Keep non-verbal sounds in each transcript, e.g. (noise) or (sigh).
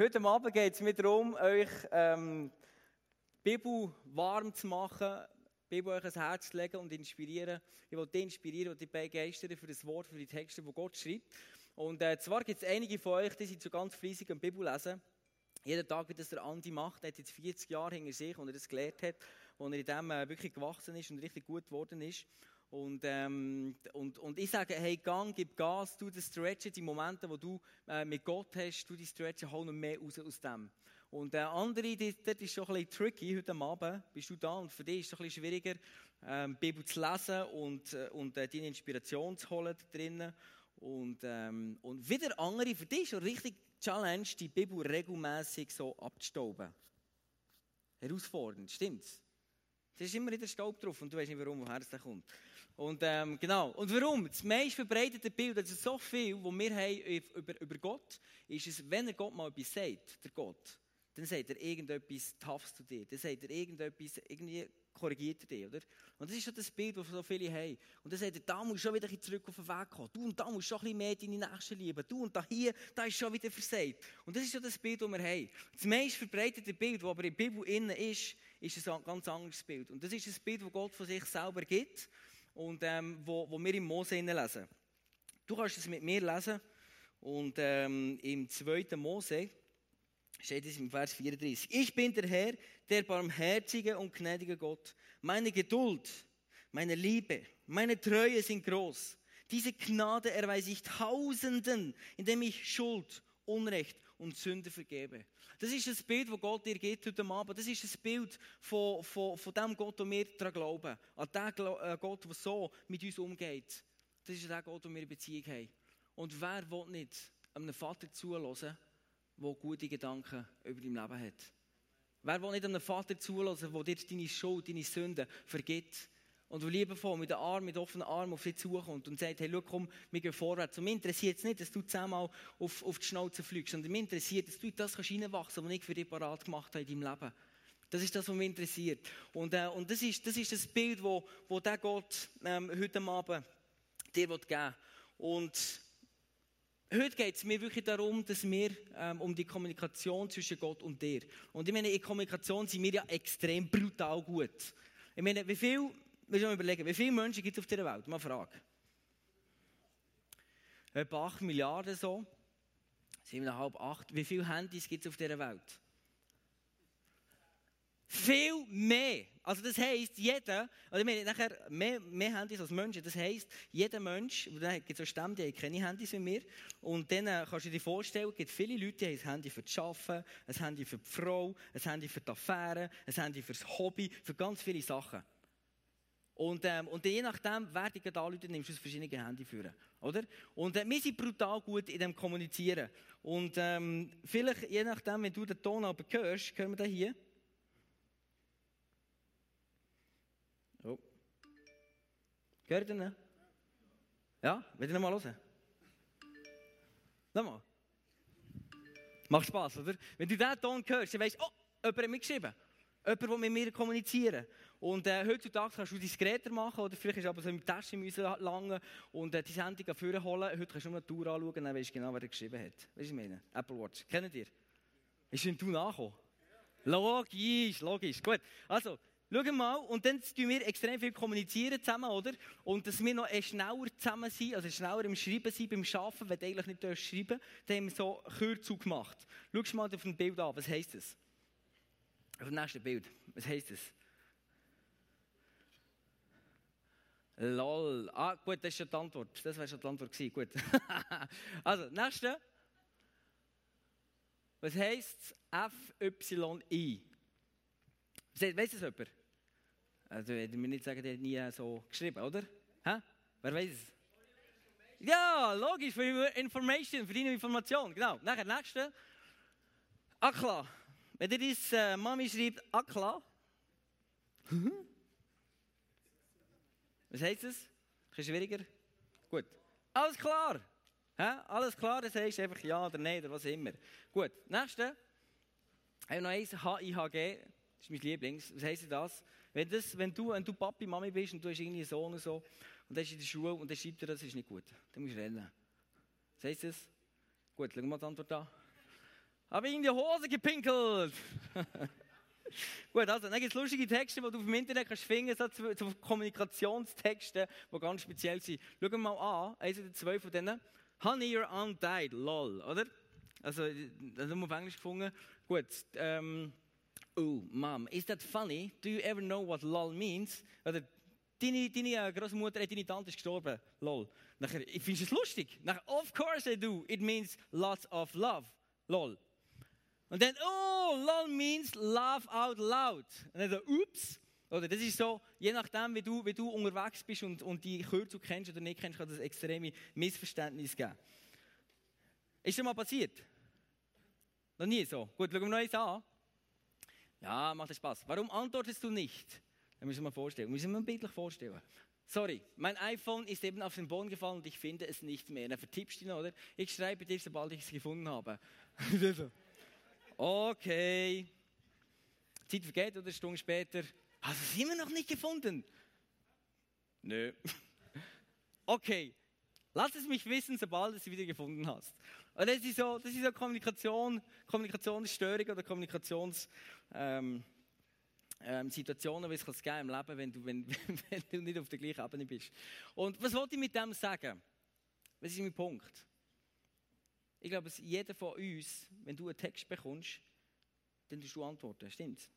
Heute Abend geht es mir darum, euch ähm, die Bibel warm zu machen, die Bibel euch ans Herz zu legen und inspirieren. Ich will dich inspirieren und dich begeistern für das Wort, für die Texte, die Gott schreibt. Und äh, zwar gibt es einige von euch, die sind so ganz fleissig am Bibel lesen. Jeden Tag, wie das der Andi macht, er hat jetzt 40 Jahre hinter sich, und er das gelernt hat, wo er in dem äh, wirklich gewachsen ist und richtig gut geworden ist. Und, ähm, und, und ich sage, hey, gang, gib Gas, du das Stretchen, die Momente, wo du äh, mit Gott hast, du die Stretchen, hol noch mehr raus aus dem. Und äh, andere, das, das ist schon ein bisschen tricky, heute Abend bist du da und für dich ist es ein bisschen schwieriger, ähm, die Bibel zu lesen und, äh, und äh, deine Inspiration zu holen da drinnen. Und, ähm, und wieder andere, für dich ist schon richtig Challenge, die Bibel regelmäßig so abzustauben. Herausfordernd, stimmt's? Es ist immer wieder Staub drauf und du weißt nicht, warum, woher es kommt. Und ähm, genau. Und warum? Das meist verbreitete Bild, das ist so viel, was wir haben über, über Gott, ist es, wenn er Gott mal etwas sagt, der Gott, dann sagt er irgendetwas Toughs zu dir. Dann sagt er irgendetwas, irgendwie korrigiert er dich, oder? Und das ist schon das Bild, das so viele haben. Und dann sagt er, da musst du schon wieder zurück auf den Weg kommen. Du und da musst du schon ein bisschen mehr deine Nächsten lieben. Du und da hier, da ist schon wieder versagt. Und das ist schon das Bild, das wir haben. Das meist verbreitete Bild, das aber in der Bibel innen ist, ist ein ganz anderes Bild. Und das ist ein Bild, das Gott von sich selber gibt und ähm, wo, wo wir im Mose lesen. Du kannst es mit mir lesen und ähm, im 2. Mose steht es im Vers 34. Ich bin der Herr, der barmherzige und gnädige Gott. Meine Geduld, meine Liebe, meine Treue sind groß. Diese Gnade erweise ich Tausenden, indem ich Schuld, Unrecht und Sünde vergebe. Das ist das Bild, das Gott dir gibt heute Abend. Das ist das Bild von, von, von dem Gott, den wir daran glauben. An den äh, Gott, der so mit uns umgeht. Das ist der Gott, den wir in Beziehung haben. Und wer will nicht einem Vater zuhören, der gute Gedanken über dein Leben hat? Wer will nicht einem Vater zuhören, der dir deine Schuld, deine Sünden vergibt? Und der liebevoll mit mit offenen Armen auf dich zukommt und sagt, hey, schau, komm, wir gehen vorwärts. Und mich interessiert es nicht, dass du zehnmal auf, auf die Schnauze fliegst, sondern mich interessiert, dass du das kannst reinwachsen was ich für dich parat gemacht habe in deinem Leben. Das ist das, was mich interessiert. Und, äh, und das, ist, das ist das Bild, wo, wo der Gott ähm, heute Abend dir geben will. Und heute geht es mir wirklich darum, dass wir ähm, um die Kommunikation zwischen Gott und dir. Und ich meine, in Kommunikation sind wir ja extrem brutal gut. Ich meine, wie viel wir mal überlegen, wie viele Menschen gibt es auf dieser Welt? Mal eine Frage. Etwa 8 Milliarden so. 7,5, 8. Wie viele Handys gibt es auf dieser Welt? Viel mehr. Also das heisst, jeder, ich meine, nachher mehr, mehr Handys als Menschen, das heisst, jeder Mensch, da gibt es so Stämme, die haben keine Handys wie mir, und dann äh, kannst du dir vorstellen, es gibt viele Leute, die haben ein Handy für das Arbeiten, ein Handy für die Frau, ein Handy für die Affäre, ein Handy für das Hobby, für ganz viele Sachen. Und, ähm, und je nachdem, wer dich anruft, nimmst du verschiedene Handy führen. Oder? Und äh, wir sind brutal gut in dem Kommunizieren. Und ähm, vielleicht, je nachdem, wenn du den Ton aber hörst, hören wir den hier. Oh. Hört ihr ihn? Ja? Wollt ihr noch mal hören? Nochmal. Macht Spaß, oder? Wenn du diesen Ton hörst, dann weißt du, oh, jemand hat mitgeschrieben. Jemand will mit mir kommunizieren. Und äh, heutzutage kannst du diskreter machen, oder vielleicht ist aber so im Tasche müssen langen und äh, die Sendung vorne holen. Heute kannst du nur eine Tour anschauen, dann weißt du genau, wer geschrieben hat. Weißt du, ich meine? Apple Watch. Kennt ihr? Ist denn du nachgekommen? Logisch, logisch. Gut. Also, schau mal, und dann tun wir extrem viel kommunizieren zusammen, oder? Und dass wir noch schneller zusammen sind, also schneller im Schreiben sind, beim Arbeiten, wenn du eigentlich nicht schreiben dann haben wir so Kürzung gemacht. Schau mal auf ein Bild an, was heisst das? Auf dem nächsten Bild. Was heisst das? Lol. Ah, gut, das ist schon die Antwort. Das wäre schon die Antwort gewesen. Gut. (laughs) also, nächste. Was heisst FYI? Weiss das jemand? Also, würde mir nicht sagen, der hat nie so geschrieben, oder? Hä? Wer weiß es? Ja, logisch, für Information, für deine Information. Genau. Nachher, nächste. Akla. Wenn ihr deine äh, Mami schreibt, Akla. (laughs) Was heisst das? Ein schwieriger? Gut. Alles klar. Hä? Alles klar, das heisst einfach ja oder nein oder was immer. Gut. Nächste. Ich habe noch eins, HIHG. Das ist mein Lieblings. Was heisst das? Wenn, das, wenn, du, wenn du Papi, Mami bist und du hast irgendwie einen Sohn und so und der ist in der Schule und der schreibt dir, das ist nicht gut. Dann musst du rennen. Was heisst das? Gut, schau mal die Antwort an. habe ich in die Hose gepinkelt. (laughs) Gut, also, dann gibt es lustige Texte, die du auf dem Internet kannst finden kannst, so, so Kommunikationstexte, die ganz speziell sind. Schau mal an, eins oder zwei von denen. Honey, your aunt died, lol, oder? Also, das haben wir auf Englisch gefunden. Gut, ähm, oh, Mom, is that funny? Do you ever know what lol means? Oder, deine, deine äh, Großmutter, deine Tante ist gestorben, lol. Nachher, findest du es lustig? Nachher, of course I do. It means lots of love, lol. Und dann, oh, lol means laugh out loud. Und dann so, ups. Oder das ist so, je nachdem, wie du, wie du unterwegs bist und, und die Kürzel kennst oder nicht kennst, kann das extreme Missverständnis geben. Ist das mal passiert? Noch nie so. Gut, schauen wir noch eins an. Ja, macht Spaß. Warum antwortest du nicht? Das müssen wir mal vorstellen. Müssen wir bildlich vorstellen. Sorry, mein iPhone ist eben auf den Boden gefallen und ich finde es nicht mehr. Dann vertippst du ihn, oder? Ich schreibe dir, sobald ich es gefunden habe. (laughs) okay. Zeit vergeht oder eine Stunde später. Hast du es immer noch nicht gefunden? Nö. (laughs) okay. Lass es mich wissen, sobald du es wieder gefunden hast. Und das ist so, das ist so Kommunikation, Kommunikationsstörung oder Kommunikationssituationen, ähm, ähm, wie es es im Leben, wenn du, wenn, (laughs) wenn du nicht auf der gleichen Ebene bist. Und was wollte ich mit dem sagen? Was ist mein Punkt? Ich glaube, jeder von uns, wenn du einen Text bekommst, dann tust du antworten. Stimmt's?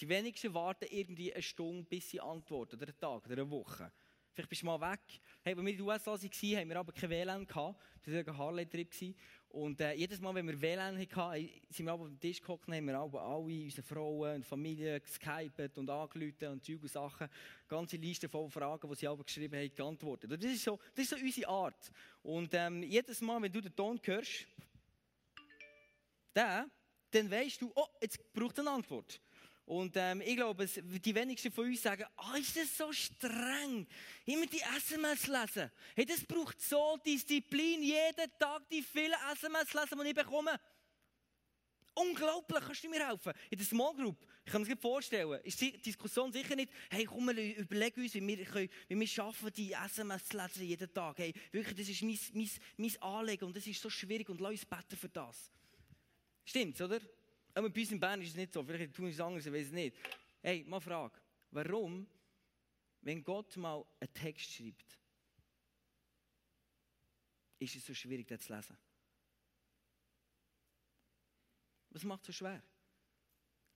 Die wenigsten warten irgendwie eine Stunde, bis sie antworten, oder einen Tag, oder eine Woche. Vielleicht bist du mal weg. Hey, als wir in den USA waren, haben wir aber kein WLAN gehabt. Das war ein Harley-Trip. Und äh, jedes Mal, wenn wir WLAN hatten, sind wir auf den Tisch gekommen, haben wir alle, alle unsere Frauen und Familien geskypet und angerufen und Zeug und Sachen. Ganze Liste von Fragen, die sie alle geschrieben haben, geantwortet. Und das ist so, das ist so unsere Art. Und ähm, jedes Mal, wenn du den Ton hörst, dann, dann weißt du, oh, jetzt braucht eine Antwort. Und ähm, ich glaube, die wenigsten von uns sagen, ah, oh, ist das so streng, immer die SMS lesen. Hey, das braucht so Disziplin, jeden Tag die vielen SMS lesen, die ich bekomme. Unglaublich, kannst du mir helfen? In der Small Group, ich kann mir das vorstellen, ist die Diskussion sicher nicht, hey, komm, wir überlegen uns, wie wir, können, wie wir schaffen, die SMS zu lesen jeden Tag. Hey, wirklich, das ist mein, mein, mein Anliegen und das ist so schwierig und lass uns beten für das. Stimmt's, oder? Aber bei uns in Bern ist es nicht so. Vielleicht tun es anders, ich weiß es nicht. Hey, mal Frage. Warum, wenn Gott mal einen Text schreibt, ist es so schwierig, den zu lesen? Was macht es so schwer?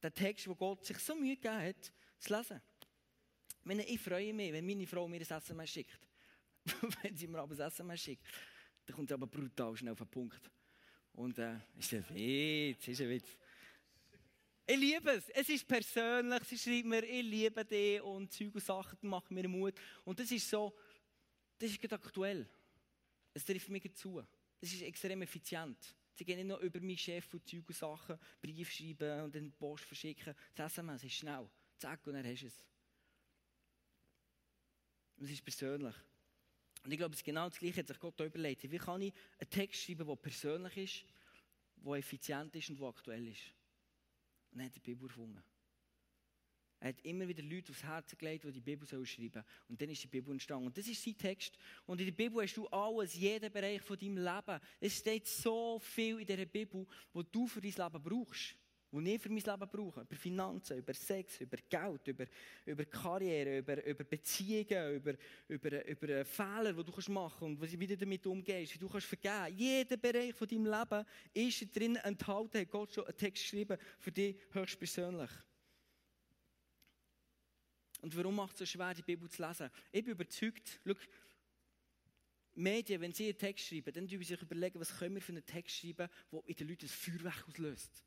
Der Text, wo Gott sich so Mühe gegeben hat, zu lesen. Ich, meine, ich freue mich, wenn meine Frau mir ein SMS schickt. (laughs) wenn sie mir aber ein SMS schickt, dann kommt sie aber brutal schnell auf den Punkt. Und äh, ist ein Witz, ist ein Witz. Ich liebe es. Es ist persönlich. Sie schreibt mir, ich liebe dich und Zeug und Sachen, machen mir Mut. Und das ist so, das ist gerade aktuell. Es trifft mir zu. Das ist extrem effizient. Sie gehen nicht nur über meinen Chef und Zeug und Sachen, Brief schreiben und die Post verschicken. Das SMS ist schnell. Zack, und dann hast du es. Es ist persönlich. Und ich glaube, es ist genau das Gleiche, hat sich Gott überlegt. Wie kann ich einen Text schreiben, der persönlich ist, der effizient ist und der aktuell ist? Und er hat die Bibel erfunden. Er hat immer wieder Leute aufs Herz gelegt, die die Bibel schreiben sollen. Und dann ist die Bibel entstanden. Und das ist sein Text. Und in der Bibel hast du alles, jeden Bereich von deinem Leben. Es steht so viel in dieser Bibel, was du für dein Leben brauchst die ich für mein Leben brauche. Über Finanzen, über Sex, über Geld, über, über Karriere, über, über Beziehungen, über, über, über Fehler, die du machen kannst und wie du damit umgehst, wie du kannst vergeben. Jeder Bereich von deinem Leben ist drin enthalten, hat Gott schon einen Text geschrieben für dich höchstpersönlich. Und warum macht es so schwer, die Bibel zu lesen? Ich bin überzeugt, schau, Medien, wenn sie einen Text schreiben, dann überlegen sie sich überlegen, was können wir für einen Text schreiben, der in den Leuten ein Feuerwerk auslöst.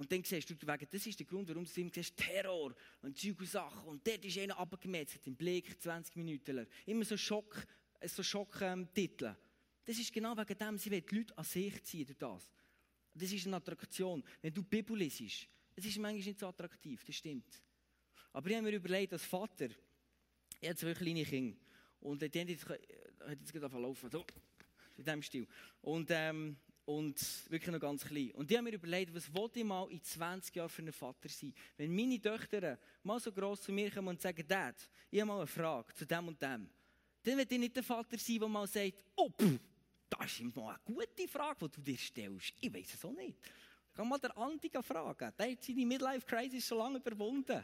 Und dann siehst du, das ist der Grund, warum du immer siehst, Terror und Zeug und Sachen. Und dort ist einer abgemetzelt, im Blick, 20 Minuten. Immer so Schock, so Schock-Titel. Ähm, das ist genau wegen dem, sie wollen die Leute an sich ziehen durch das. Das ist eine Attraktion. Wenn du Bibel liest, es ist manchmal nicht so attraktiv, das stimmt. Aber ich habe mir überlegt, als Vater, ich habe zwei kleine Kinder. Und haben jetzt, hat jetzt gerade laufen, so, in diesem Stil. Und ähm, und wirklich noch ganz klein. Und die haben mir überlegt, was wollte ich mal in 20 Jahren für ein Vater sein? Wenn meine Töchter mal so gross zu mir kommen und sagen, Dad, ich habe mal eine Frage zu dem und dem, dann will ich nicht der Vater sein, der mal sagt, oh, pff, Das ist immer eine gute Frage, die du dir stellst. Ich weiß es auch nicht. Kann mal der Andi fragen. Der hat seine Midlife-Crisis schon lange überwunden.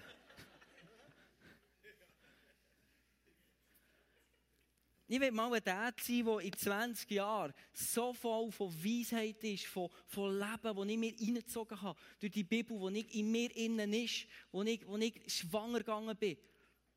Ich will mal Dad sein, der in 20 Jahren so voll von Weisheit ist, von, von Leben, das ich mir reingezogen habe, durch die Bibel, die in mir innen ist, wo ich, wo ich schwanger gegangen bin.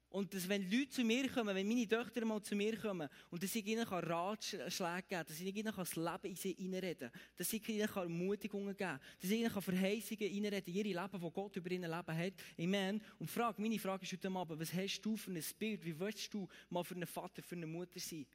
Und dass, wenn Leute zu mir kommen, wenn meine Töchter mal zu mir kommen und dass ich ihnen Ratschläge geben kann, dass ich ihnen das Leben in sie hineinreden kann, dass ich ihnen Ermutigungen geben kann, dass ich ihnen Verheißungen hineinreden kann, ihre Leben, das Gott über ihnen Leben hat. Amen. Und frage, meine Frage ist heute Abend, was hast du für ein Bild? Wie willst du mal für einen Vater, für eine Mutter sein?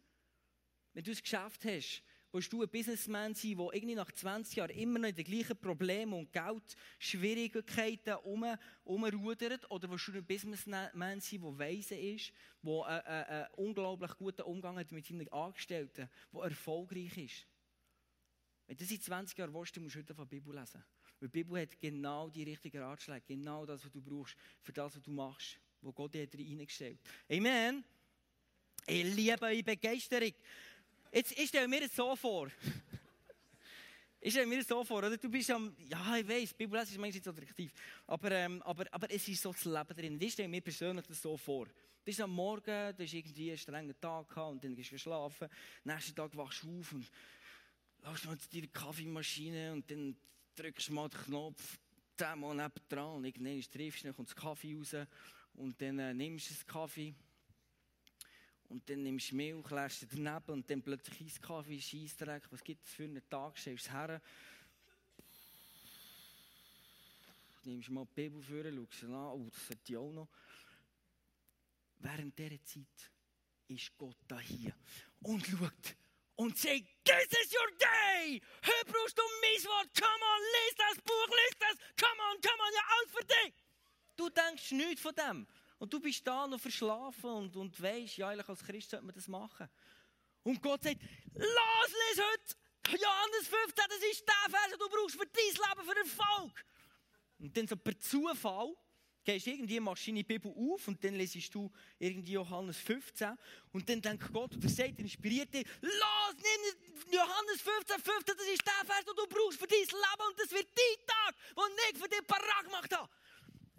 Wenn du ein Geschäft hast, Willst du ein Businessman sein, der irgendwie nach 20 Jahren immer noch in den gleichen Problemen und Geldschwierigkeiten um, umrudert? Oder willst du ein Businessman sein, der weise ist, der einen, einen, unglaublich guten Umgang hat mit seinen Angestellten, der erfolgreich ist? Wenn du das in 20 Jahren willst, musst du heute von Bibel lesen. Weil die Bibel hat genau die richtigen Ratschläge, genau das, was du brauchst, für das, was du machst, wo Gott dir reingestellt hat. Amen. Ich liebe eure Begeisterung. Jetzt, ich stelle mir das so vor. Ich stelle mir das so vor, oder? Du bist am, ja, ich weiß, Bibel ist manchmal nicht so attraktiv. Aber, ähm, aber, aber es ist so das Leben drin. Ich stelle mir persönlich das so vor. Du bist am Morgen, du hast irgendwie einen strengen Tag gehabt und dann gehst du schlafen. Nächsten Tag wachst du auf und lässt mal deine Kaffeemaschine und dann drückst du mal den Knopf, zehnmal neben dran und irgendwann triffst du, dann kommt das Kaffee raus und dann äh, nimmst du den Kaffee und dann nimmst du Milch, lässt du daneben und dann plötzlich Eiskaffee, Scheissdreck. Was gibt es für einen Tag? Stellst du es her. Nimmst mal die Bibel vor, schaust sie an. Oh, das sollte ich auch noch. Während dieser Zeit ist Gott da hier und schaut und sagt, this is your day! Hör brauchst du mein Wort, come on, lies das Buch, lies das, come on, come on, ja, alles für dich! Du denkst nichts von dem. Und du bist da noch verschlafen und, und weißt, ja, eigentlich als Christ sollte man das machen. Und Gott sagt, los, lies heute Johannes 15, das ist der Vers, den du brauchst für dein Leben, für Erfolg. Und dann so per Zufall gehst du irgendwie, machst deine Bibel auf und dann lesest du irgendwie Johannes 15 und dann denkt Gott, und er sagt, er inspiriert dich, los, nimm Johannes 15, 15, das ist der Vers, den du brauchst für dein Leben und das wird dein Tag, den ich für dich parat gemacht habe.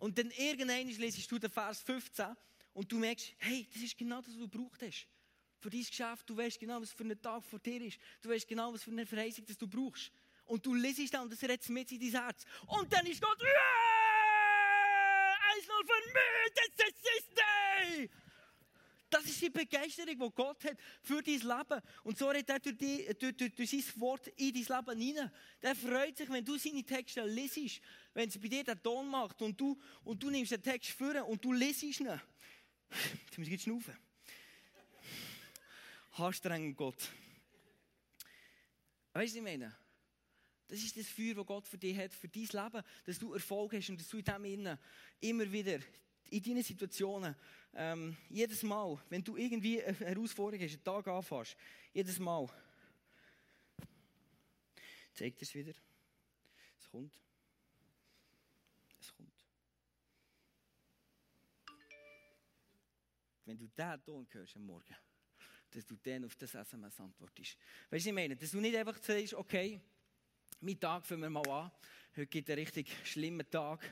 Und dann irgendwann lesest du den Vers 15 und du merkst, hey, das ist genau das, was du braucht hast. Für dein Geschäft, du weißt genau, was für ein Tag vor dir ist. Du weißt genau, was für eine Verheißung das du brauchst. Und du lesest dann das redet mit in dein Herz. Und dann ist Gott, yeah! 1-0 für mich, das ist das Day! Das ist die Begeisterung, die Gott hat für dein Leben. Und so redet er durch, die, durch, durch, durch sein Wort in dein Leben hinein. Der freut sich, wenn du seine Texte lesest, wenn es bei dir den Ton macht und du, und du nimmst den Text vor und du lesest ihn. Jetzt muss ich schnaufen. Anstrengend Gott. Weißt du, was ich meine? Das ist das Feuer, das Gott für dich hat, für dein Leben, dass du Erfolg hast und dass du in dem immer wieder in deinen Situationen, ähm, jedes Mal, wenn du irgendwie eine Herausforderung hast, einen Tag anfasst, jedes Mal, zeigt es wieder. Es kommt. Wenn du diesen Ton hörst am Morgen, dass du dann auf das SMS antwortest. Weißt du, ich meine? Dass du nicht einfach sagst, okay, mein Tag fangen wir mal an. Heute gibt es einen richtig schlimmen Tag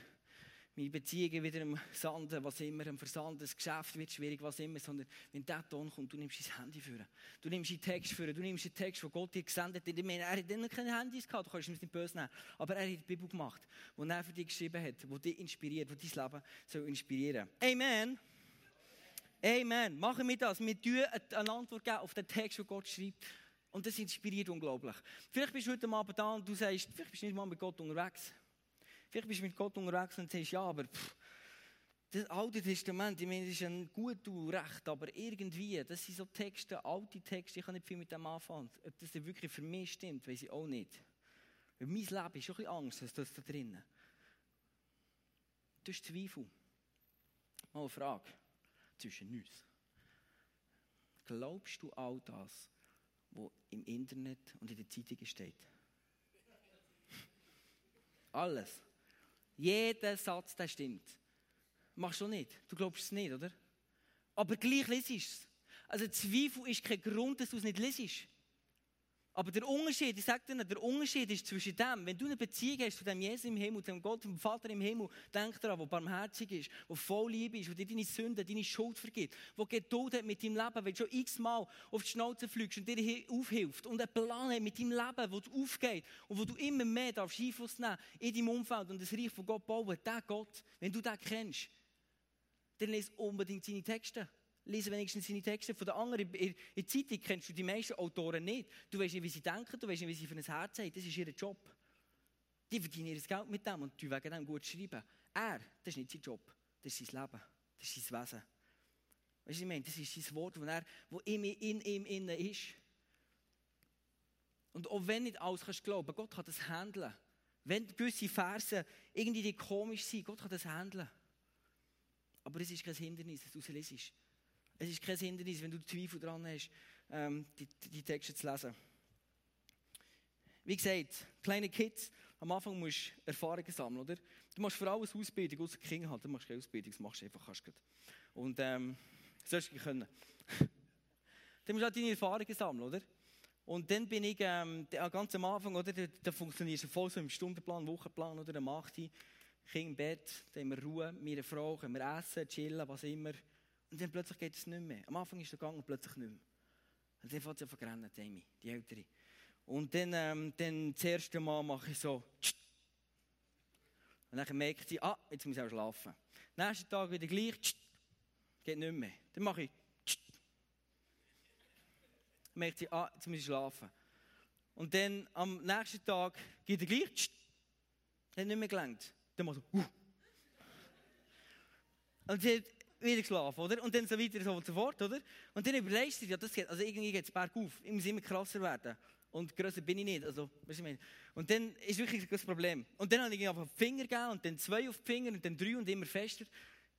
meine Beziehungen wieder im Sanden, was immer, im Versand, das Geschäft wird schwierig, was immer, sondern wenn der Ton kommt, du nimmst dein Handy für. Du nimmst den Text für, du nimmst den Text, den Gott dir gesendet hat. Ich meine, er hat dann keine Handys gehabt, du kannst ihm nicht böse nehmen, aber er hat die Bibel gemacht, die er für dich geschrieben hat, die dich inspiriert, die dein Leben soll inspirieren. Amen. Amen. Machen wir das. Wir geben eine Antwort geben auf den Text, den Gott schreibt. Und das inspiriert unglaublich. Vielleicht bist du heute Abend da und du sagst, vielleicht bist du nicht mal mit Gott unterwegs. Vielleicht bist du mit Gott unterwegs und sagst, ja, aber pff, das Alte Testament, ich meine, das ist ein gut recht, aber irgendwie, das sind so Texte, alte Texte, ich kann nicht viel mit dem anfangen. Ob das wirklich für mich stimmt, weiß ich auch nicht. Weil mein Leben ist schon ein bisschen Angst, dass das da drinnen. Du hast Zweifel. Mal eine Frage zwischen uns. Glaubst du all das, was im Internet und in den Zeitungen steht? Alles. Jeder Satz, der stimmt. Machst du nicht. Du glaubst es nicht, oder? Aber gleich lesest es. Also Zweifel ist kein Grund, dass du es nicht lesest. Aber der Unterschied, ich sage dir, der Unterschied ist zwischen dem, wenn du eine Beziehung hast zu dem Jesus im Himmel, dem Gott, dem Vater im Himmel, denk daran, der barmherzig ist, der voll Liebe ist, der dir deine Sünden, deine Schuld vergibt, der Geduld hat mit deinem Leben, wenn du schon x-mal auf die Schnauze fliegst und dir aufhilft und einen Plan hat mit deinem Leben, wo du aufgeht und wo du immer mehr darfst Einfluss nehmen in deinem Umfeld und das Reich von Gott bauen, der Gott, wenn du den kennst, dann lese unbedingt seine Texte lese wenigstens seine Texte. Von den anderen, in der Zeitung kennst du die meisten Autoren nicht. Du weißt nicht, wie sie denken, du weißt nicht, wie sie für ein Herz haben. Das ist ihr Job. Die verdienen ihr Geld mit dem und die wegen dem gut schreiben. Er, das ist nicht sein Job. Das ist sein Leben. Das ist sein Wesen. Weißt du, ich meine, das ist sein Wort, das er, wo in ihm in, in, ist. Und auch wenn nicht alles kannst glauben, Gott kann das handeln. Wenn gewisse Verse irgendwie komisch sind, Gott kann das handeln. Aber es ist kein Hindernis, dass du es lesest. Es ist kein Hindernis, wenn du Zweifel daran hast, ähm, die, die Texte zu lesen. Wie gesagt, kleine Kids, am Anfang musst du Erfahrungen sammeln, oder? Du machst vor allem eine Ausbildung, außer Kinder halt, du machst keine Ausbildung, das machst du einfach, kannst du Und, ähm, sollst du können. (laughs) dann musst du auch deine Erfahrungen sammeln, oder? Und dann bin ich, ähm, ganz am Anfang, oder, da, da funktioniert es voll so im Stundenplan, Wochenplan, oder, dann macht ich, Kind im Bett, dann haben wir Ruhe, meine Frau, können wir essen, chillen, was immer. Und dann plötzlich geht es nicht mehr. Am Anfang ist es gegangen und plötzlich nicht mehr. Und dann fängt sie an rennen, Amy, die Ältere. Und dann, ähm, dann das erste Mal mache ich so. Und dann merkt sie, ah, jetzt muss ich auch schlafen. Nächsten Tag wieder gleich. Geht nicht mehr. Dann mache ich. Dann merkt sie, ah, jetzt muss ich schlafen. Und dann am nächsten Tag geht er gleich. Hat nicht mehr gelangt. Dann mache ich so. Uh. Und sie hat wieder geschlafen, oder? Und dann so weiter und so fort, oder? Und dann überlegst du dir, ja, das geht, also irgendwie geht es bergauf. Ich muss immer krasser werden. Und grösser bin ich nicht. Also, weißt du, und dann ist wirklich das Problem. Und dann habe ich einfach die Finger gegeben und dann zwei auf die Finger und dann drei und immer fester.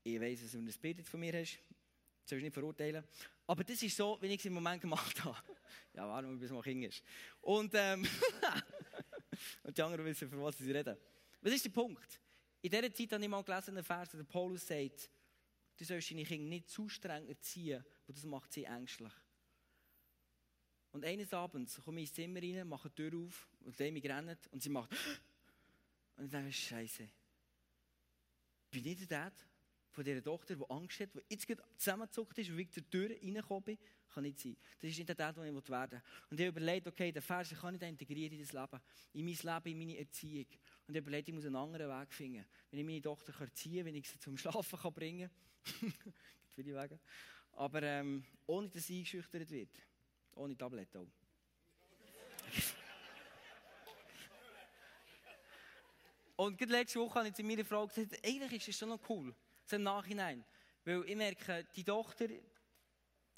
Ich weiss, dass du ein Bild von mir hast. Das sollst du nicht verurteilen. Aber das ist so, wie ich es im Moment gemacht habe. (laughs) ja, warum, bis man Kind ist. Und, ähm, (laughs) und die anderen wissen, von was sie reden. Was ist der Punkt? In dieser Zeit habe ich mal gelesen, einen Vers, der Paulus sagt, Du sollst deine Kinder nicht zu streng erziehen, weil das macht sie ängstlich. Und eines Abends komme ich ins Zimmer rein, mache die Tür auf und Demi rennt und sie macht (gasps) und ich denke, Scheiße. Bin ich der Dad von dieser Tochter, die Angst hat, die jetzt zusammengezuckt ist und wegen der Tür reingekommen bin? Kann nicht sein. Das ist nicht der Dad, der ich werden will. Und ich habe überlegt, okay, den Vers kann ich integrieren in das Leben, in mein Leben, in meine Erziehung. Und ich überlegt, ich muss einen anderen Weg finden. Wenn ich meine Tochter erziehen kann, wenn ich sie zum Schlafen kann bringen kann, (laughs) gibt viele Wege. Aber ähm, ohne dass sie eingeschüchtert wird. Ohne Tablet auch. (laughs) Und letzte Woche habe ich zu meiner Frau gesagt, eigentlich ist das schon noch cool. So im Nachhinein. Weil ich merke, die Tochter,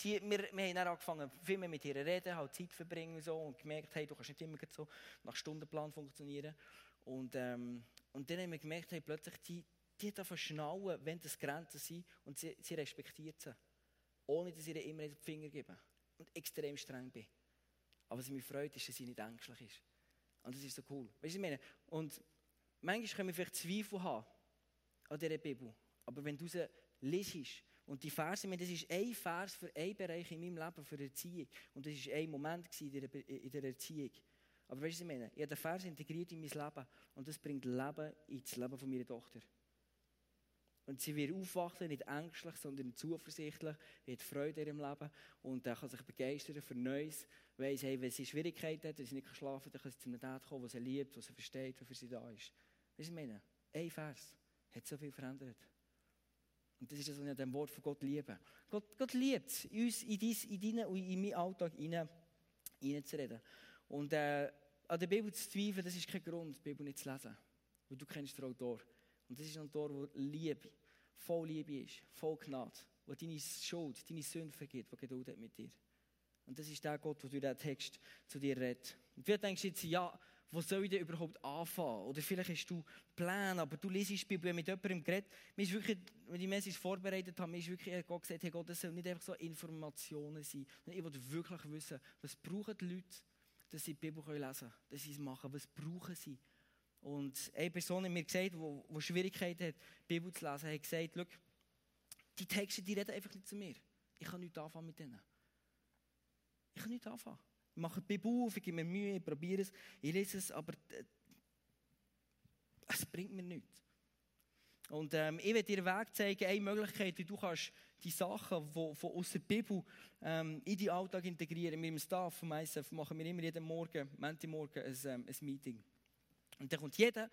die, wir, wir haben dann angefangen, viel mehr mit ihr zu reden, halt Zeit verbringen und so. Und gemerkt, hey, du kannst nicht immer so nach Stundenplan funktionieren. Und, ähm, und dann haben wir gemerkt, hey, plötzlich, die, die darf schnallen, wenn das Grenzen sind und sie, sie respektiert sie. Ohne dass ich ihr immer den Finger gebe. Und extrem streng bin. Aber was mich freut, ist, dass sie nicht ängstlich ist. Und das ist so cool. Weißt du, ich meine? Und manchmal können wir vielleicht Zweifel haben an dieser Bibel. Aber wenn du sie liest und die Verse, das ist ein Vers für einen Bereich in meinem Leben, für Erziehung. Und das war ein Moment in der Erziehung. Aber weißt du, was ich meine? Ich habe den Vers integriert in mein Leben und das bringt Leben ins Leben von meiner Tochter. Und sie wird aufwachen, nicht ängstlich, sondern zuversichtlich, wird Freude in ihrem Leben und äh, kann sich begeistern für Neues. Weiss, hey, wenn sie Schwierigkeiten hat, wenn sie nicht schlafen kann, dann kann sie zu einem Dad kommen, der sie liebt, der sie versteht, der für sie da ist. Weißt du, ich meine? Ein Vers hat so viel verändert. Und das ist das, was ich an dem Wort von Gott liebe. Gott, Gott liebt es, uns in, dies, in deinen und in meinen Alltag hineinzureden. Und äh, an der Bibel zu zweifeln, das ist kein Grund, die Bibel nicht zu lesen. Weil du kennst den Autor. Und das ist ein Tor, wo Liebe, voll Liebe ist, voll Gnade, wo deine Schuld, deine Sünde vergibt, wo Geduld hat mit dir. Und das ist der Gott, der durch diesen Text zu dir redet. Und vielleicht denkst du jetzt, ja, wo soll ich denn überhaupt anfangen? Oder vielleicht hast du Pläne, aber du liest die Bibel mit jemandem geredet. Mir ist wirklich, wenn ich Message vorbereitet habe, mir ist wirklich Gott gesagt, hey Gott, das sollen nicht einfach so Informationen sein. Ich will wirklich wissen, was brauchen die Leute, dass sie die Bibel lesen können, dass sie es machen. Was brauchen sie? Und eine Person hat mir gesagt, die Schwierigkeiten hat, die Bibel zu lesen, hat gesagt, die Texte, die reden einfach nicht zu mir. Ich kann nichts anfangen mit denen. Ich kann nichts anfangen. Ich mache die Bibel auf, ich gebe mir Mühe, ich probiere es, ich lese es, aber äh, es bringt mir nichts. Und ähm, ich werde dir einen Weg zeigen, eine Möglichkeit, wie du kannst die Sachen die, von aus der Bibel ähm, in deinen Alltag integrieren. Mit dem Staff vom ISF machen wir immer jeden Morgen, Montagmorgen, ein, ähm, ein Meeting. Und dann kommt jeder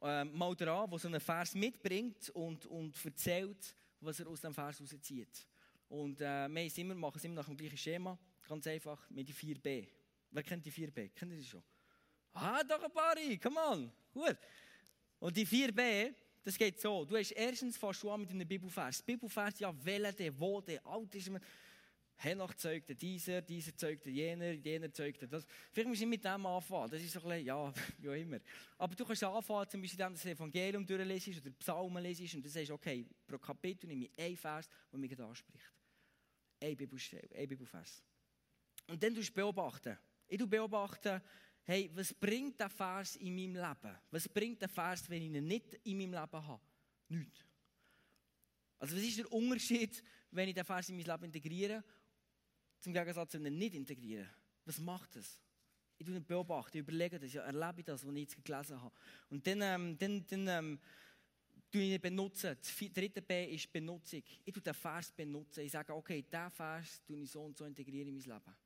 ähm, mal dran, der so einen Vers mitbringt und, und erzählt, was er aus dem Vers rauszieht. Und äh, wir immer, machen es immer nach dem gleichen Schema, ganz einfach mit die 4b. Wer kennt die 4b? Kennt ihr die schon? Ah, doch ein paar, come on, gut. Und die 4b, das geht so. Du hast erstens fast schon mit einem Bibelvers. Bibelvers, ja, welcher, der, wo, der, alt ist man. Henoch zeugte dieser, dieser zeugte jener, jener zeugte das. Vielleicht musst du mit dem anfangen. Das ist so ein bisschen, ja, (laughs) auch immer. Aber du kannst anfangen, zum Beispiel, wenn du das Evangelium durchlesest oder Psalmen lesest und du sagst, okay, pro Kapitel nehme ich einen Vers, der mich anspricht. Ein Bibelstelle, ein. Und dann tust du beobachten. Ich beobachten, hey, was bringt der Vers in meinem Leben? Was bringt der Vers, wenn ich ihn nicht in meinem Leben habe? Nichts. Also was ist der Unterschied, wenn ich den Vers in mein Leben integriere, zum Gegensatz, wenn ich ihn nicht integriere? Was macht das? Ich tue beobachten, ich überlege das, ja, erlebe ich das, was ich jetzt gelesen habe. Und dann, ähm, dann, dann ähm, tue ich ihn benutzen. Das dritte B ist Benutzung. Ich tue den Vers benutzen. Ich sage, okay, diesen Vers tue ich so und so integrieren in mein Leben.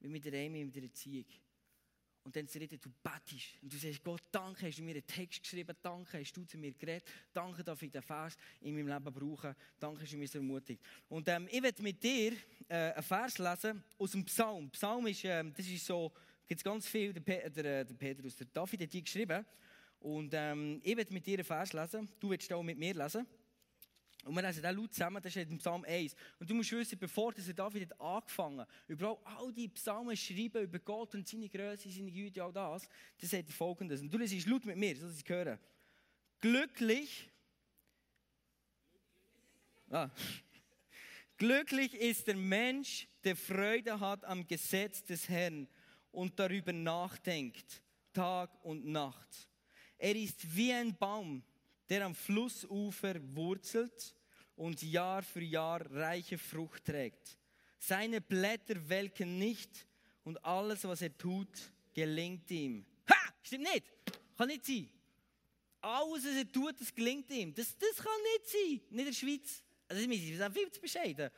Wie mit der Amy, mit der Erziehung. Und dann dritte, du betest. Und du sagst, Gott, danke, hast du mir einen Text geschrieben. Danke, hast du zu mir geredet. Danke, dass ich den Vers in meinem Leben brauche. Danke, hast du mich ermutigt. Und ähm, ich werde mit dir äh, einen Vers lesen aus dem Psalm. Psalm ist, ähm, das ist so, gibt es ganz viel, der, Pe der, der Petrus, der David hat die geschrieben. Und ähm, ich werde mit dir einen Vers lesen. Du willst auch mit mir lesen. Und wir lesen den laut zusammen, das steht im Psalm 1. Und du musst wissen, bevor der David hat angefangen hat, überhaupt all die Psalmen schreiben über Gott und seine Größe, seine Güte, all das, das sagt folgendes. Und du liest laut mit mir, so dass ich höre. Glücklich, ah, (laughs) glücklich ist der Mensch, der Freude hat am Gesetz des Herrn und darüber nachdenkt, Tag und Nacht. Er ist wie ein Baum, der am Flussufer wurzelt und Jahr für Jahr reiche Frucht trägt. Seine Blätter welken nicht und alles, was er tut, gelingt ihm. Ha! Stimmt nicht. Kann nicht sein. Alles, was er tut, das gelingt ihm. Das, das kann nicht sein. Nicht in der Schweiz. Also, wir sind viel zu bescheiden.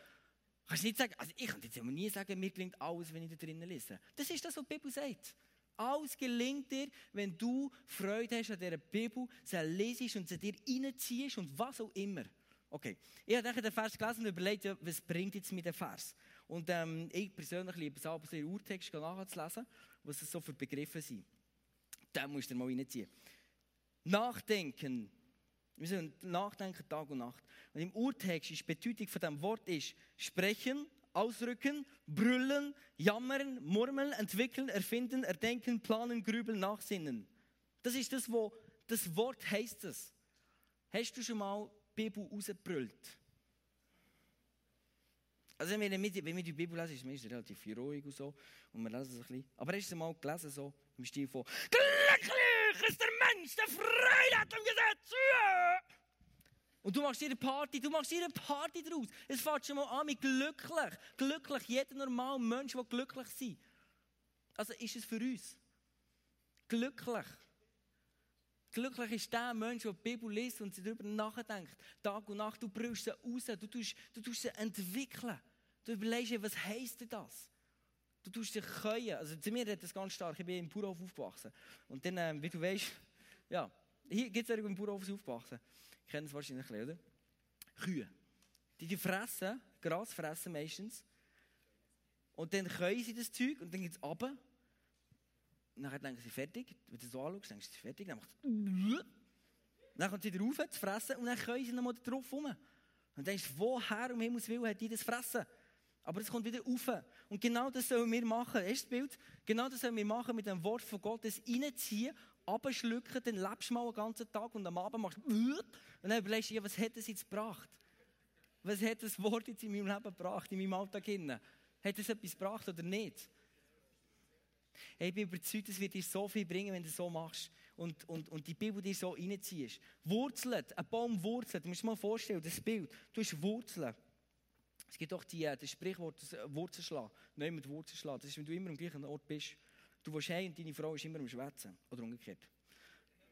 Kannst nicht sagen, also ich kann jetzt nie sagen, mir gelingt alles, wenn ich da drinnen lese. Das ist das, was die Bibel sagt. Alles gelingt dir, wenn du Freude hast an dieser Bibel, sie lesest und sie dir reinziehst und was auch immer. Okay, ich habe den Vers gelesen und überlegt, was bringt jetzt mit dem Vers? Und ähm, ich persönlich liebe es aber, den Urtext nachzulesen, was es so für Begriffe sind. Da musst du mal reinziehen. Nachdenken. Wir sollen nachdenken Tag und Nacht. Und im Urtext ist die Bedeutung von diesem Wort ist sprechen, ausrücken, brüllen, jammern, murmeln, entwickeln, erfinden, erdenken, planen, grübeln, nachsinnen. Das ist das, wo das Wort heißt es. Hast du schon mal Bibel rausgebrüllt? Also wenn wir, wenn wir die Bibel lesen, ist es meistens relativ ruhig und so. Und wir lesen es ein bisschen. Aber hast du mal gelesen, so im Stil von Glücklich ist der Mensch, der Freude hat am Gesetz. Und du machst dir eine Party, du machst dir eine Party daraus. Es fängt schon mal an mit glücklich. Glücklich, jeder normale Mensch will glücklich sein. Also ist es für uns. Glücklich. Glücklich ist der Mensch, der die Bibel liest und sich darüber nachdenkt. Tag und Nacht, du brüllst sie raus, du tust, du tust sie entwickeln. Du überlegst, was heisst das? Du tust dich können. Also zu mir hat das ganz stark, ich bin im Bauernhof aufgewachsen. Und dann, ähm, wie du weißt, ja, hier gibt es im Bauernhof aufgewachsen kennen es wahrscheinlich, oder? Kühe. Die, die fressen, Gras fressen meistens. Und dann können sie das Zeug und dann geht es runter. Dann denken sie, fertig. Wenn du so anschaust, denkst du, fertig. Dann macht es... Dann kommt sie wieder rauf zu fressen und dann können sie nochmal drauf rum. Und dann denkst du, woher um Himmels Willen hat die das fressen? Aber es kommt wieder rauf. Und genau das sollen wir machen. Erstes Bild. Genau das sollen wir machen mit dem Wort von Gott. Das reinziehen, abschlucken, dann lebst du mal den ganzen Tag und am Abend machst du und dann überlegst du dir, was hat es jetzt gebracht? Was hat das Wort jetzt in meinem Leben gebracht, in meinem Alltag? Hat es etwas gebracht oder nicht? Hey, ich bin überzeugt, es wird dir so viel bringen, wenn du so machst und, und, und die Bibel dir so reinziehst. Wurzeln, ein Baum wurzelt, du musst dir mal vorstellen, das Bild, du hast Wurzeln. Es gibt auch die, äh, das Sprichwort Wurzelschlag, nicht mit Wurzelschlag. Das ist, wenn du immer am gleichen Ort bist. Du willst heim und deine Frau ist immer am Schwätzen. Oder umgekehrt.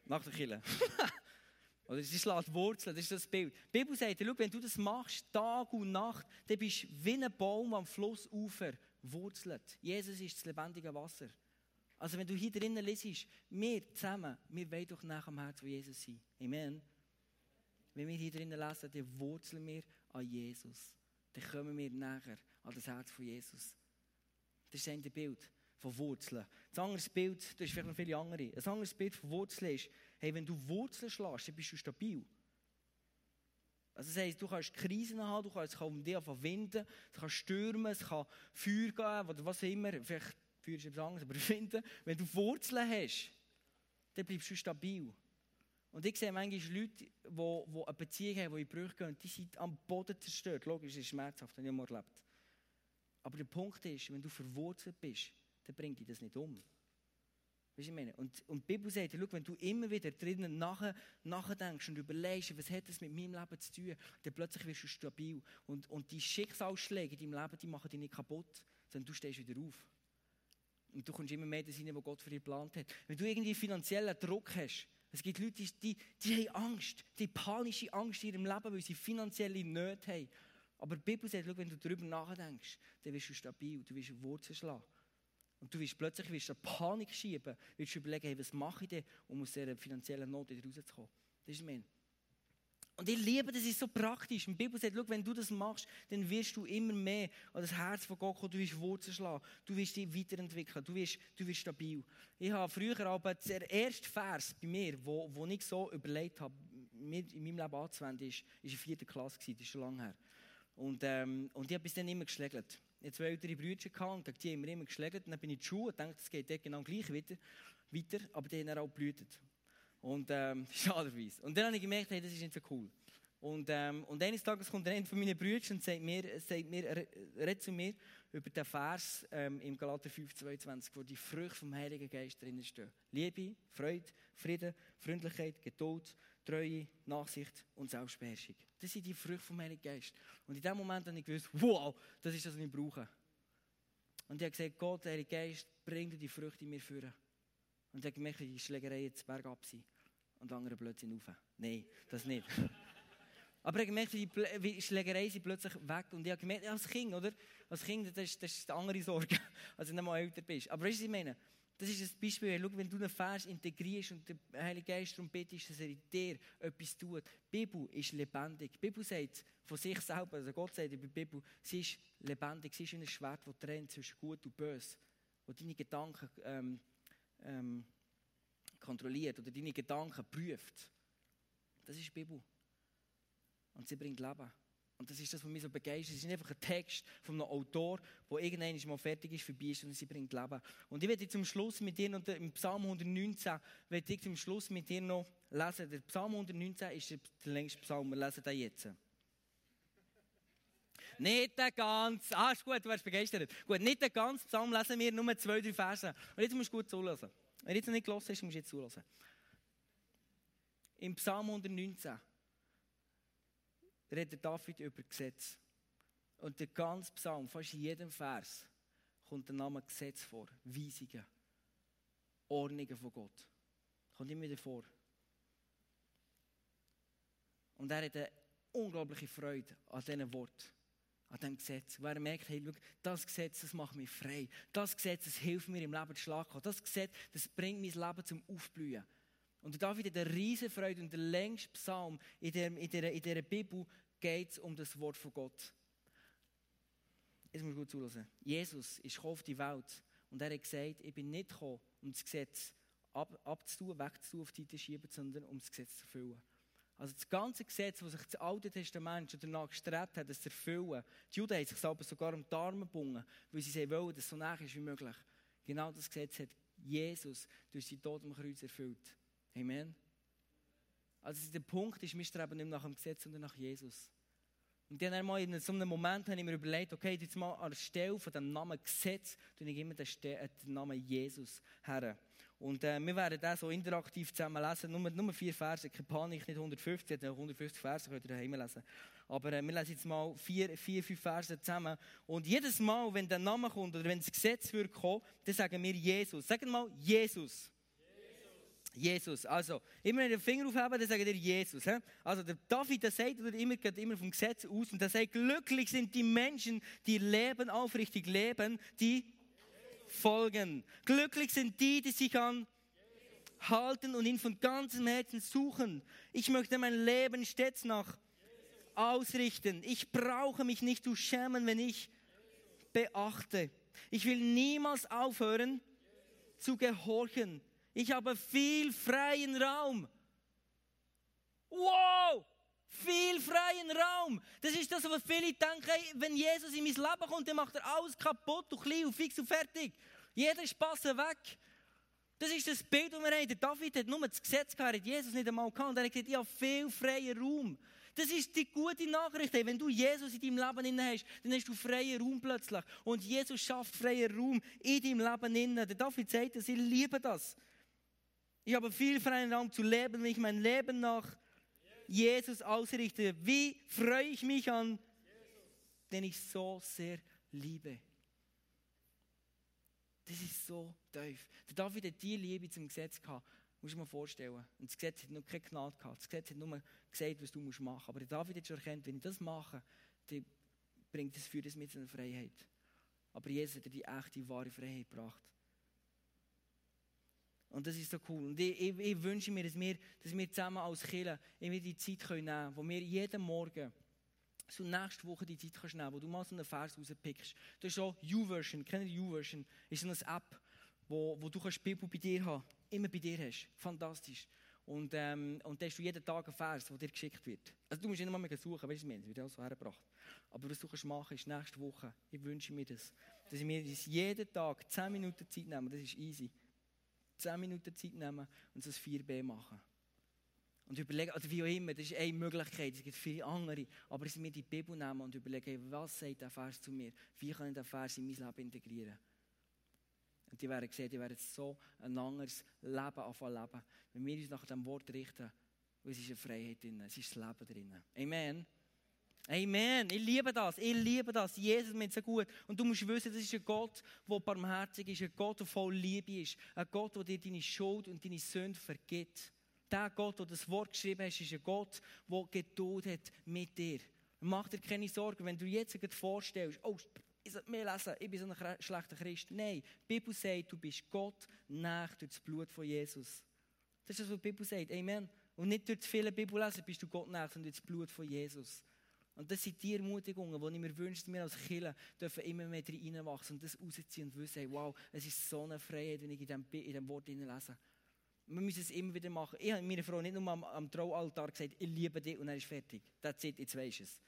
Nach der Kille. (laughs) Oder sie schlägt Wurzeln, das ist das Bild. Die Bibel sagt, schau, wenn du das machst, Tag und Nacht, dann bist du wie ein Baum am Flussufer wurzelt. Jesus ist das lebendige Wasser. Also wenn du hier drinnen lesest, wir zusammen, wir wollen doch nach dem Herz von Jesus sein. Amen. Wenn wir hier drinnen lesen, dann wurzeln wir an Jesus. Dann kommen wir nachher an das Herz von Jesus. Das ist ein Bild von Wurzeln. Ein anderes Bild, das ist vielleicht noch viele andere. Ein anderes Bild von Wurzeln ist, hey, wenn du Wurzeln schlägst, dann bist du stabil. Also das heisst, du kannst Krisen haben, du kannst, es kann um dich verwinden, es kann stürmen, es kann Feuer geben oder was immer. Vielleicht Feuer ist etwas anderes, aber (laughs) finden, wenn du Wurzeln hast, dann bleibst du stabil. Und ich sehe manchmal Leute, die, die eine Beziehung haben, die in Brüche gehen, die sind am Boden zerstört. Logisch, das ist schmerzhaft, habe ich mal erlebt. Aber der Punkt ist, wenn du verwurzelt bist, dann bringt dich das nicht um. Weißt du, ich meine? Und, und die Bibel sagt, wenn du immer wieder drinnen nach, nachdenkst und überlegst, was hat das mit meinem Leben zu tun, dann plötzlich wirst du stabil. Und, und die Schicksalsschläge in deinem Leben, die machen dich nicht kaputt, sondern du stehst wieder auf. Und du kommst immer mehr das rein, was Gott für dich geplant hat. Wenn du irgendwie finanziellen Druck hast, es gibt Leute, die, die haben Angst, die panische Angst in ihrem Leben, weil sie finanzielle Nöte haben. Aber die Bibel sagt, wenn du darüber nachdenkst, dann wirst du stabil, du wirst Wurzeln schlagen. Und du wirst plötzlich wirst du Panik schieben, wirst du überlegen, hey, was mache ich denn, um aus dieser finanziellen Not wieder rauszukommen. Das ist mein. Und ich liebe, das ist so praktisch. Die Bibel sagt, wenn du das machst, dann wirst du immer mehr an das Herz von Gott kommen, du wirst Wurzeln schlagen, du wirst dich weiterentwickeln, du wirst, du wirst stabil. Ich habe früher aber der erste Vers bei mir, wo, wo ich so überlegt habe, in meinem Leben anzuwenden, ist, ist in vierter Klasse gewesen, das ist schon lange her. Und, ähm, und ich habe bis dann immer geschlägelt. Ich zwei ältere Brüder gehabt, die haben mir immer geschlägelt. Und dann bin ich in die Schule und dachte, es geht genau gleich weiter, weiter aber die haben auch geblutet. Und ähm, (laughs) schaderweise. Und dann habe ich gemerkt, hey, das ist nicht so cool. Und, ähm, und eines Tages kommt einer von meinen Brüdern und sagt mir, sagt mir, redet zu mir über den Vers ähm, im Galater 5,22, wo die Früchte vom Heiligen Geist drinnen stehen. Liebe, Freude, Frieden, Freundlichkeit, Geduld, Treue, Nachsicht und Selbstbeherrschung. Das sind die Früchte vom Heiligen Geist. Und in dem Moment habe ich gewusst, wow, das ist das, was ich brauche. Und ich habe gesagt, Gott, Heilige Geist, bring die Früchte in mir führen. Und ich habe gemerkt, die Schlägerei jetzt bergab sind. Und andere plötzlich rauf. Nein, das nicht. (laughs) Aber ich wie die Schlägerei sind plötzlich weg. Und ich habe gemerkt, als Kind, oder? Als Kind, das ist, das ist eine andere Sorge, (laughs) als wenn du mal älter bist. Aber weißt du, was ich meine? Das ist ein Beispiel. Schau, wenn du einen Vers integrierst und der Heilige Geist darum betest, dass er in dir etwas tut. Die Bibel ist lebendig. Die Bibel sagt von sich selber, also Gott sagt in der Bibel, sie ist lebendig, sie ist wie ein Schwert, das trennt zwischen Gut und Böse. Das deine Gedanken ähm, ähm, kontrolliert oder deine Gedanken prüft. Das ist die Bibel. Und sie bringt Leben. Und das ist das, was mich so begeistert. Es ist einfach ein Text von einem Autor, der irgendwann mal fertig ist, vorbei ist, sondern sie bringt Leben. Und ich werde zum Schluss mit dir noch, im Psalm 119, werde ich zum Schluss mit dir noch lesen. Der Psalm 119 ist der längste Psalm, wir lesen den jetzt. Nicht den ganzen, ah, ist gut, du wirst begeistert. Gut, nicht den ganzen Psalm lesen wir, nur zwei, drei Verse. Und jetzt musst du gut zuhören. Wenn du jetzt noch nicht gelesen hast, musst du jetzt zuhören. Im Psalm 119 redet David über Gesetz. Und der ganze Psalm, fast in jedem Vers, kommt der Name Gesetz vor. Weisungen, Ordnungen von Gott. Kommt immer wieder vor. Und er hat eine unglaubliche Freude an diesen Wort, an diesem Gesetz. Weil er merkt, hey, schau, das Gesetz, das macht mich frei. Das Gesetz, das hilft mir im Leben zu schlagen. Das Gesetz, das bringt mein Leben zum Aufblühen. Und David hat eine riesige Freude und der längste Psalm in der, in der, in der Bibel geht es um das Wort von Gott. Jetzt muss ich gut zuhören. Jesus ist auf die Welt und er hat gesagt, ich bin nicht gekommen, um das Gesetz ab, abzutun, wegzutun, auf die Seite schieben, sondern um das Gesetz zu erfüllen. Also das ganze Gesetz, das sich das Alte Testament schon danach gestrebt hat, das zu erfüllen. Die Juden haben sich aber sogar um die Arme gebunden, weil sie wollen, dass es so nah ist wie möglich. Genau das Gesetz hat Jesus durch sein Tod am Kreuz erfüllt. Amen. Also der Punkt ist, wir streben nicht nach dem Gesetz, sondern nach Jesus. Und dann einmal in so einem Moment habe ich mir überlegt, okay, jetzt mal an der Stelle von dem Namen Gesetz, tue ich immer den, äh, Namen Jesus her. Und äh, wir werden das so interaktiv zusammen lesen. Nur, nur vier Verse, keine Panik, nicht 150, 150 Verse könnt ihr daheim lesen. Aber äh, wir lesen jetzt mal vier, vier, fünf Verse zusammen. Und jedes Mal, wenn der Name kommt oder wenn das Gesetz wird kommen, dann sagen wir Jesus. Sagen mal Jesus. Jesus. Also, immer den Finger aufheben, dann sagt er Jesus. He? Also, der David, der sagt immer, geht immer vom Gesetz aus und der sagt, glücklich sind die Menschen, die leben, aufrichtig leben, die folgen. Glücklich sind die, die sich an halten und ihn von ganzem Herzen suchen. Ich möchte mein Leben stets nach ausrichten. Ich brauche mich nicht zu schämen, wenn ich beachte. Ich will niemals aufhören zu gehorchen. Ich habe viel freien Raum. Wow! Viel freien Raum. Das ist das, was viele denken, wenn Jesus in mein Leben kommt, dann macht er alles kaputt und klein und fix und fertig. Jeder Spaß weg. Das ist das Bild, das wir haben. Der David hat nur das Gesetz gehabt, hat Jesus nicht einmal gehabt. Und er hat gesagt, ich habe viel freien Raum. Das ist die gute Nachricht. Wenn du Jesus in deinem Leben hast, dann hast du freien Raum plötzlich. Und Jesus schafft freien Raum in deinem Leben. Der David sagt dass ich liebe das. Ich habe viel freien Raum zu leben, wenn ich mein Leben nach Jesus ausrichte. Wie freue ich mich an, den ich so sehr liebe. Das ist so tief. Der David hat die Liebe zum Gesetz gehabt. Muss man vorstellen. Und das Gesetz hat noch keine Gnade gehabt. Das Gesetz hat nur gesagt, was du machen musst. Aber der David hat schon erkannt, wenn ich das mache, dann bringt es für das mit seiner Freiheit. Aber Jesus hat dir die echte, wahre Freiheit gebracht. Und das ist so cool. Und ich, ich, ich wünsche mir, dass wir, dass wir zusammen als Kirche die Zeit nehmen können, wo wir jeden Morgen so nächste Woche die Zeit nehmen, wo du mal so einen Vers rauspickst. Das ist auch YouVersion. Kennt ihr YouVersion? Ist so eine App, wo, wo du kannst Bibel bei dir haben Immer bei dir hast. Fantastisch. Und, ähm, und da hast du jeden Tag einen Vers, der dir geschickt wird. Also du musst nicht mal suchen, weißt du, es wird auch so hergebracht. Aber was du kannst machen ist nächste Woche, ich wünsche mir das, dass wir uns jeden Tag 10 Minuten Zeit nehmen, das ist easy. 10 Minuten Zeit nehmen und so ein 4b machen. Und überlegen, oder wie auch immer, das ist eine Möglichkeit, es gibt viele andere, aber dass wir die Bibel nehmen und überlegen, was sagt der Vers zu mir, wie kann ich den Vers in mein Leben integrieren. Und die werden sehen, die werden so ein anderes Leben anfangen leben, wenn wir uns nach dem Wort richten, weil es ist eine Freiheit drin, es ist das Leben drin. Amen. Amen. Ich liebe das. Ich liebe das. Jesus meint so gut. Und du musst wissen, das ist ein Gott, der barmherzig ist, ein Gott, der voll Liebe ist, ein Gott, der dir deine Schuld und deine Sünde vergibt. Der Gott, der das Wort geschrieben hat, ist ein Gott, der Geduld hat mit dir. Mach dir keine Sorgen, wenn du jetzt vorstellst, oh, ich sollte mehr lesen, ich bin so ein schlechter Christ. Nein, die Bibel sagt, du bist Gott nach durch das Blut von Jesus. Das ist das, was die Bibel sagt. Amen. Und nicht durch viele Bibellesen bist du Gott nach, sondern durch das Blut von Jesus. Und das sind die Ermutigungen, die ich mir wünsche, wir als Kinder dürfen immer mehr reinwachsen und das rausziehen und wissen, wow, es ist so eine Freiheit, wenn ich in diesem, in diesem Wort lese. Wir müssen es immer wieder machen. Ich habe meiner Frau nicht nur am, am Traualtar gesagt, ich liebe dich und er ist fertig. That's it, jetzt weisst du es.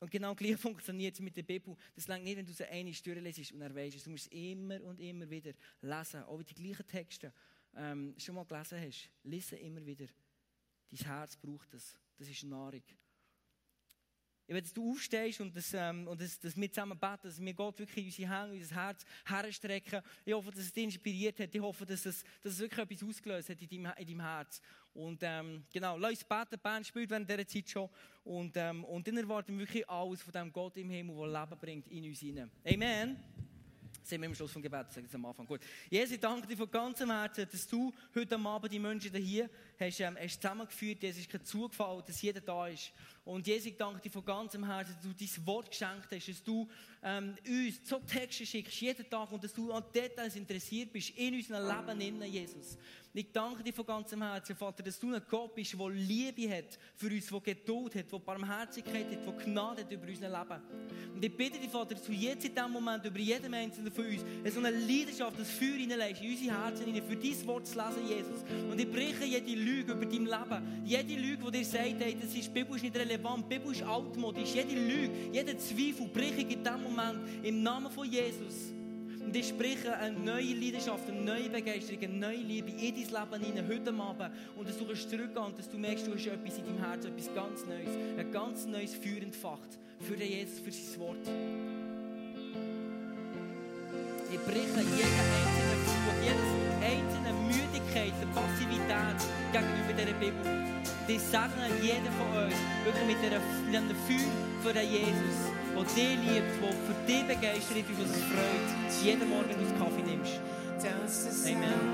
Und genau gleich (laughs) funktioniert es mit der Bibel. Das langt nicht, wenn du sie eine Stunde lesest und er weisst es. Du musst es immer und immer wieder lesen. Auch wenn die gleichen Texte ähm, schon mal gelesen hast. Lese immer wieder. Dein Herz braucht das. Das ist Nahrung. Ich will, dass du aufstehst und, das, ähm, und das, dass wir zusammen beten, dass wir Gott wirklich in unsere Hände, unser Herz herstrecken. Ich hoffe, dass es dich inspiriert hat. Ich hoffe, dass es, dass es wirklich etwas ausgelöst hat in deinem, in deinem Herz. Und ähm, genau, lass uns beten. Band spielt während dieser Zeit schon. Und, ähm, und dann erwarten wir wirklich alles von dem Gott im Himmel, der Leben bringt in uns hinein. Amen sind wir am Schluss vom Gebet, sage ich am Anfang. Gut. Jesus, ich danke dir von ganzem Herzen, dass du heute Abend die Menschen hier hast, ähm, hast zusammengeführt. Es ist kein Zufall, dass jeder da ist. Und Jesus, ich danke dir von ganzem Herzen, dass du dein Wort geschenkt hast, dass du ähm, uns so Texte schickst, jeden Tag, und dass du an Details interessiert bist in unserem Leben, innen, Jesus. Ich danke dir von ganzem Herzen, Vater, dass du ein Gott bist, der Liebe hat für uns, der Geduld hat, der Barmherzigkeit hat, der Gnade hat über unser Leben. Und ich bitte dich, Vater, dass du jetzt in diesem Moment über jeden Einzelnen von uns so eine Leidenschaft, das Feuer hineinlegst, in unsere Herzen hinein, für dein Wort zu lesen, Jesus. Und ich breche jede Lüge über dein Leben. Jede Lüge, die dir sagt, hey, das ist, die Bibel ist nicht relevant, die Bibel ist altmodisch. Jede Lüge, jeder Zweifel breche ich in diesem Moment im Namen von Jesus. Und ich spreche eine neue Leidenschaft, eine neue Begeisterung, eine neue Liebe in dein Leben hinein, heute Abend. Und dass du zurückgehen und dass du merkst, du hast etwas in deinem Herzen, etwas ganz Neues. Ein ganz neues Feuer entfacht für den Jesus, für sein Wort. Ich breche jeden einzelnen Fluch, jede einzelne Müdigkeit, der Passivität gegenüber dieser Bibel. Ich segne jeden von euch wirklich mit einem Feuer für den Jesus, der dich liebt, der für dich begeistert ist und es freut, jeden Morgen, du Kaffee nimmst. Amen.